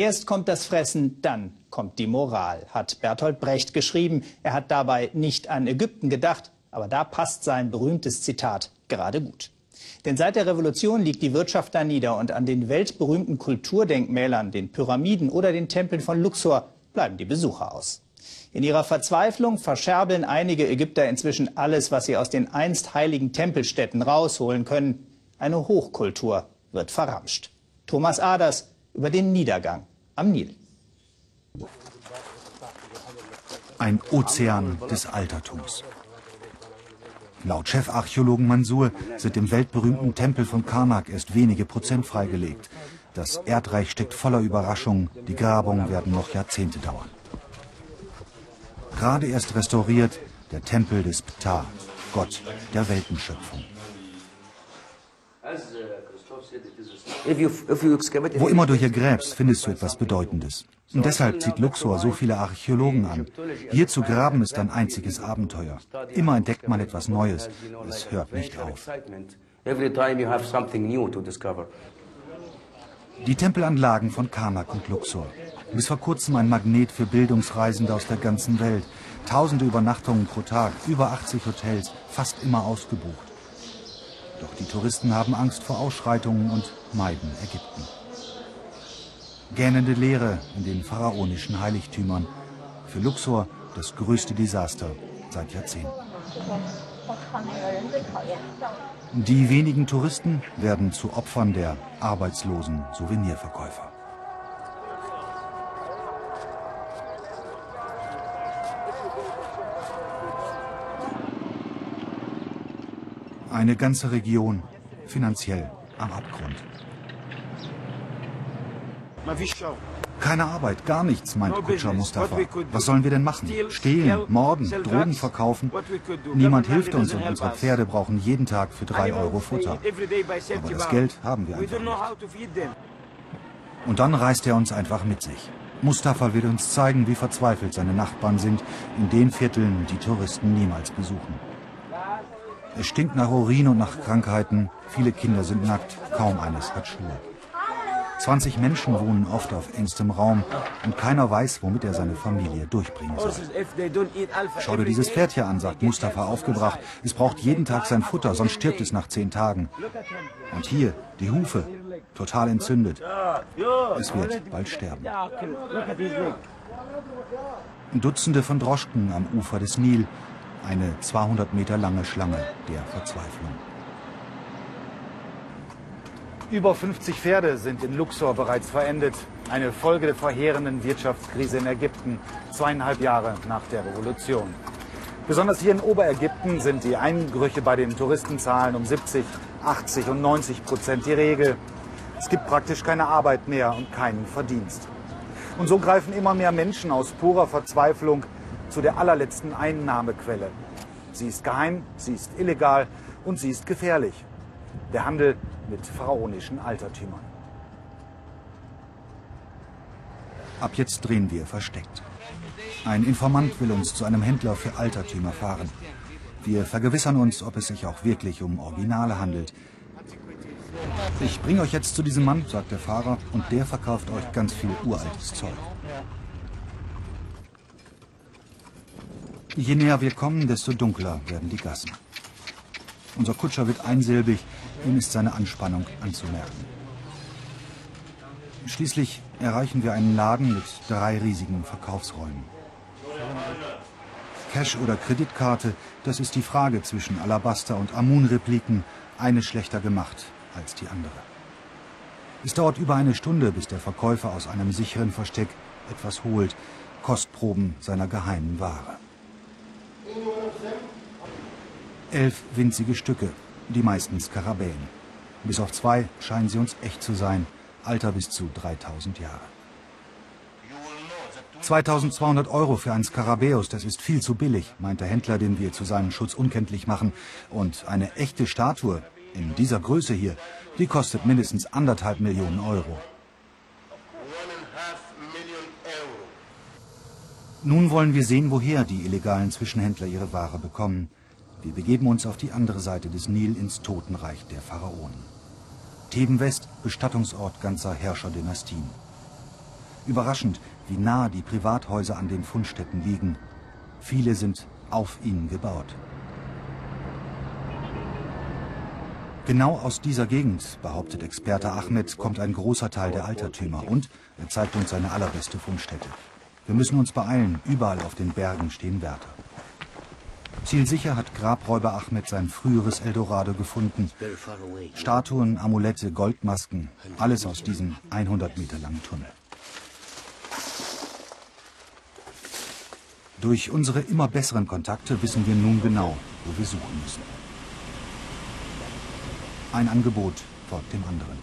Erst kommt das Fressen, dann kommt die Moral, hat Bertolt Brecht geschrieben. Er hat dabei nicht an Ägypten gedacht, aber da passt sein berühmtes Zitat gerade gut. Denn seit der Revolution liegt die Wirtschaft da nieder und an den weltberühmten Kulturdenkmälern, den Pyramiden oder den Tempeln von Luxor bleiben die Besucher aus. In ihrer Verzweiflung verscherbeln einige Ägypter inzwischen alles, was sie aus den einst heiligen Tempelstätten rausholen können. Eine Hochkultur wird verramscht. Thomas Aders über den Niedergang am Nil. Ein Ozean des Altertums. Laut Chefarchäologen Mansur sind im weltberühmten Tempel von Karnak erst wenige Prozent freigelegt. Das Erdreich steckt voller Überraschungen. Die Grabungen werden noch Jahrzehnte dauern. Gerade erst restauriert der Tempel des Ptah, Gott der Weltenschöpfung. Wo immer du hier gräbst, findest du etwas Bedeutendes. Und deshalb zieht Luxor so viele Archäologen an. Hier zu graben ist ein einziges Abenteuer. Immer entdeckt man etwas Neues. Es hört nicht auf. Die Tempelanlagen von Karnak und Luxor. Bis vor kurzem ein Magnet für Bildungsreisende aus der ganzen Welt. Tausende Übernachtungen pro Tag, über 80 Hotels, fast immer ausgebucht. Doch die Touristen haben Angst vor Ausschreitungen und meiden Ägypten. Gähnende Leere in den pharaonischen Heiligtümern. Für Luxor das größte Desaster seit Jahrzehnten. Die wenigen Touristen werden zu Opfern der arbeitslosen Souvenirverkäufer. Eine ganze Region finanziell am Abgrund. Keine Arbeit, gar nichts, meint Kutscher Mustafa. Was sollen wir denn machen? Stehlen, morden, Drogen verkaufen? Niemand hilft uns und unsere Pferde brauchen jeden Tag für drei Euro Futter. Aber das Geld haben wir einfach nicht. Und dann reißt er uns einfach mit sich. Mustafa will uns zeigen, wie verzweifelt seine Nachbarn sind in den Vierteln, die Touristen niemals besuchen. Es stinkt nach Urin und nach Krankheiten. Viele Kinder sind nackt, kaum eines hat Schuhe. 20 Menschen wohnen oft auf engstem Raum und keiner weiß, womit er seine Familie durchbringen soll. Schau dir dieses Pferd hier an, sagt Mustafa aufgebracht. Es braucht jeden Tag sein Futter, sonst stirbt es nach zehn Tagen. Und hier, die Hufe, total entzündet. Es wird bald sterben. Dutzende von Droschken am Ufer des Nil eine 200 Meter lange Schlange der Verzweiflung. Über 50 Pferde sind in Luxor bereits verendet. Eine Folge der verheerenden Wirtschaftskrise in Ägypten, zweieinhalb Jahre nach der Revolution. Besonders hier in Oberägypten sind die Einbrüche bei den Touristenzahlen um 70, 80 und 90 Prozent die Regel. Es gibt praktisch keine Arbeit mehr und keinen Verdienst. Und so greifen immer mehr Menschen aus purer Verzweiflung zu der allerletzten Einnahmequelle. Sie ist geheim, sie ist illegal und sie ist gefährlich. Der Handel mit pharaonischen Altertümern. Ab jetzt drehen wir versteckt. Ein Informant will uns zu einem Händler für Altertümer fahren. Wir vergewissern uns, ob es sich auch wirklich um Originale handelt. Ich bringe euch jetzt zu diesem Mann, sagt der Fahrer, und der verkauft euch ganz viel uraltes Zeug. Je näher wir kommen, desto dunkler werden die Gassen. Unser Kutscher wird einsilbig, ihm ist seine Anspannung anzumerken. Schließlich erreichen wir einen Laden mit drei riesigen Verkaufsräumen. Cash oder Kreditkarte, das ist die Frage zwischen Alabaster und Amun-Repliken, eine schlechter gemacht als die andere. Es dauert über eine Stunde, bis der Verkäufer aus einem sicheren Versteck etwas holt, Kostproben seiner geheimen Ware. Elf winzige Stücke, die meisten Skarabäen. Bis auf zwei scheinen sie uns echt zu sein, Alter bis zu 3000 Jahre. 2200 Euro für einen Skarabäus, das ist viel zu billig, meint der Händler, den wir zu seinem Schutz unkenntlich machen. Und eine echte Statue in dieser Größe hier, die kostet mindestens anderthalb Millionen Euro. Nun wollen wir sehen, woher die illegalen Zwischenhändler ihre Ware bekommen. Wir begeben uns auf die andere Seite des Nil ins Totenreich der Pharaonen. Theben West, Bestattungsort ganzer Herrscherdynastien. Überraschend, wie nah die Privathäuser an den Fundstätten liegen. Viele sind auf ihnen gebaut. Genau aus dieser Gegend, behauptet Experte Ahmed, kommt ein großer Teil der Altertümer und er zeigt uns seine allerbeste Fundstätte. Wir müssen uns beeilen, überall auf den Bergen stehen Wärter. Zielsicher hat Grabräuber Ahmed sein früheres Eldorado gefunden. Statuen, Amulette, Goldmasken, alles aus diesem 100 Meter langen Tunnel. Durch unsere immer besseren Kontakte wissen wir nun genau, wo wir suchen müssen. Ein Angebot folgt dem anderen.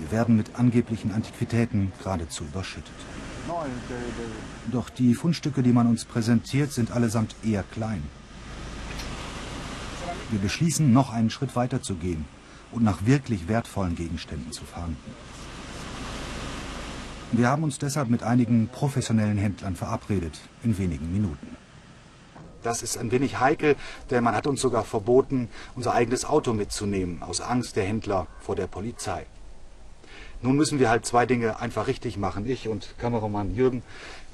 Wir werden mit angeblichen Antiquitäten geradezu überschüttet. Doch die Fundstücke, die man uns präsentiert, sind allesamt eher klein. Wir beschließen, noch einen Schritt weiter zu gehen und nach wirklich wertvollen Gegenständen zu fahren. Wir haben uns deshalb mit einigen professionellen Händlern verabredet, in wenigen Minuten. Das ist ein wenig heikel, denn man hat uns sogar verboten, unser eigenes Auto mitzunehmen, aus Angst der Händler vor der Polizei. Nun müssen wir halt zwei Dinge einfach richtig machen. Ich und Kameramann Jürgen.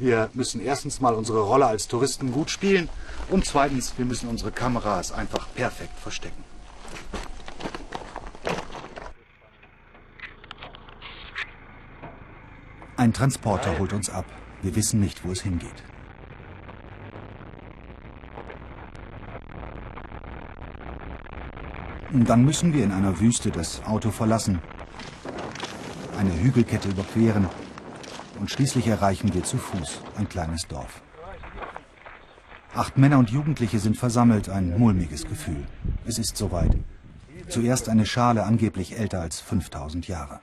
Wir müssen erstens mal unsere Rolle als Touristen gut spielen und zweitens, wir müssen unsere Kameras einfach perfekt verstecken. Ein Transporter holt uns ab. Wir wissen nicht, wo es hingeht. Dann müssen wir in einer Wüste das Auto verlassen eine Hügelkette überqueren und schließlich erreichen wir zu Fuß ein kleines Dorf. Acht Männer und Jugendliche sind versammelt, ein mulmiges Gefühl. Es ist soweit. Zuerst eine Schale angeblich älter als 5000 Jahre.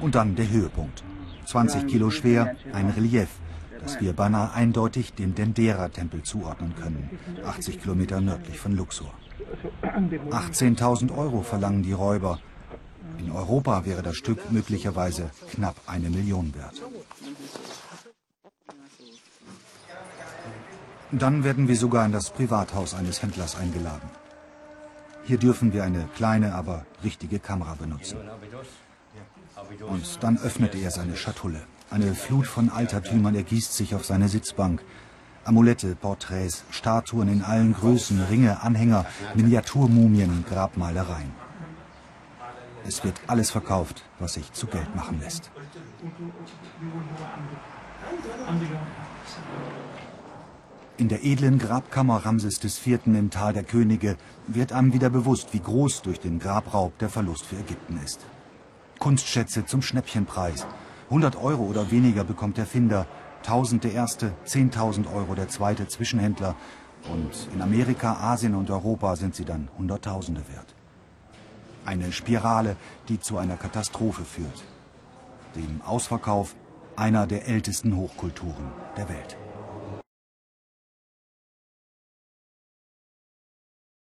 Und dann der Höhepunkt. 20 Kilo schwer, ein Relief, das wir beinahe eindeutig dem Dendera-Tempel zuordnen können, 80 Kilometer nördlich von Luxor. 18.000 Euro verlangen die Räuber in Europa wäre das Stück möglicherweise knapp eine Million wert. Dann werden wir sogar in das Privathaus eines Händlers eingeladen. Hier dürfen wir eine kleine, aber richtige Kamera benutzen. Und dann öffnet er seine Schatulle. Eine Flut von Altertümern ergießt sich auf seine Sitzbank. Amulette, Porträts, Statuen in allen Größen, Ringe, Anhänger, Miniaturmumien, Grabmalereien. Es wird alles verkauft, was sich zu Geld machen lässt. In der edlen Grabkammer Ramses IV. im Tal der Könige wird einem wieder bewusst, wie groß durch den Grabraub der Verlust für Ägypten ist. Kunstschätze zum Schnäppchenpreis. 100 Euro oder weniger bekommt der Finder, 1000 der erste, 10.000 Euro der zweite Zwischenhändler. Und in Amerika, Asien und Europa sind sie dann Hunderttausende wert. Eine Spirale, die zu einer Katastrophe führt. Dem Ausverkauf einer der ältesten Hochkulturen der Welt.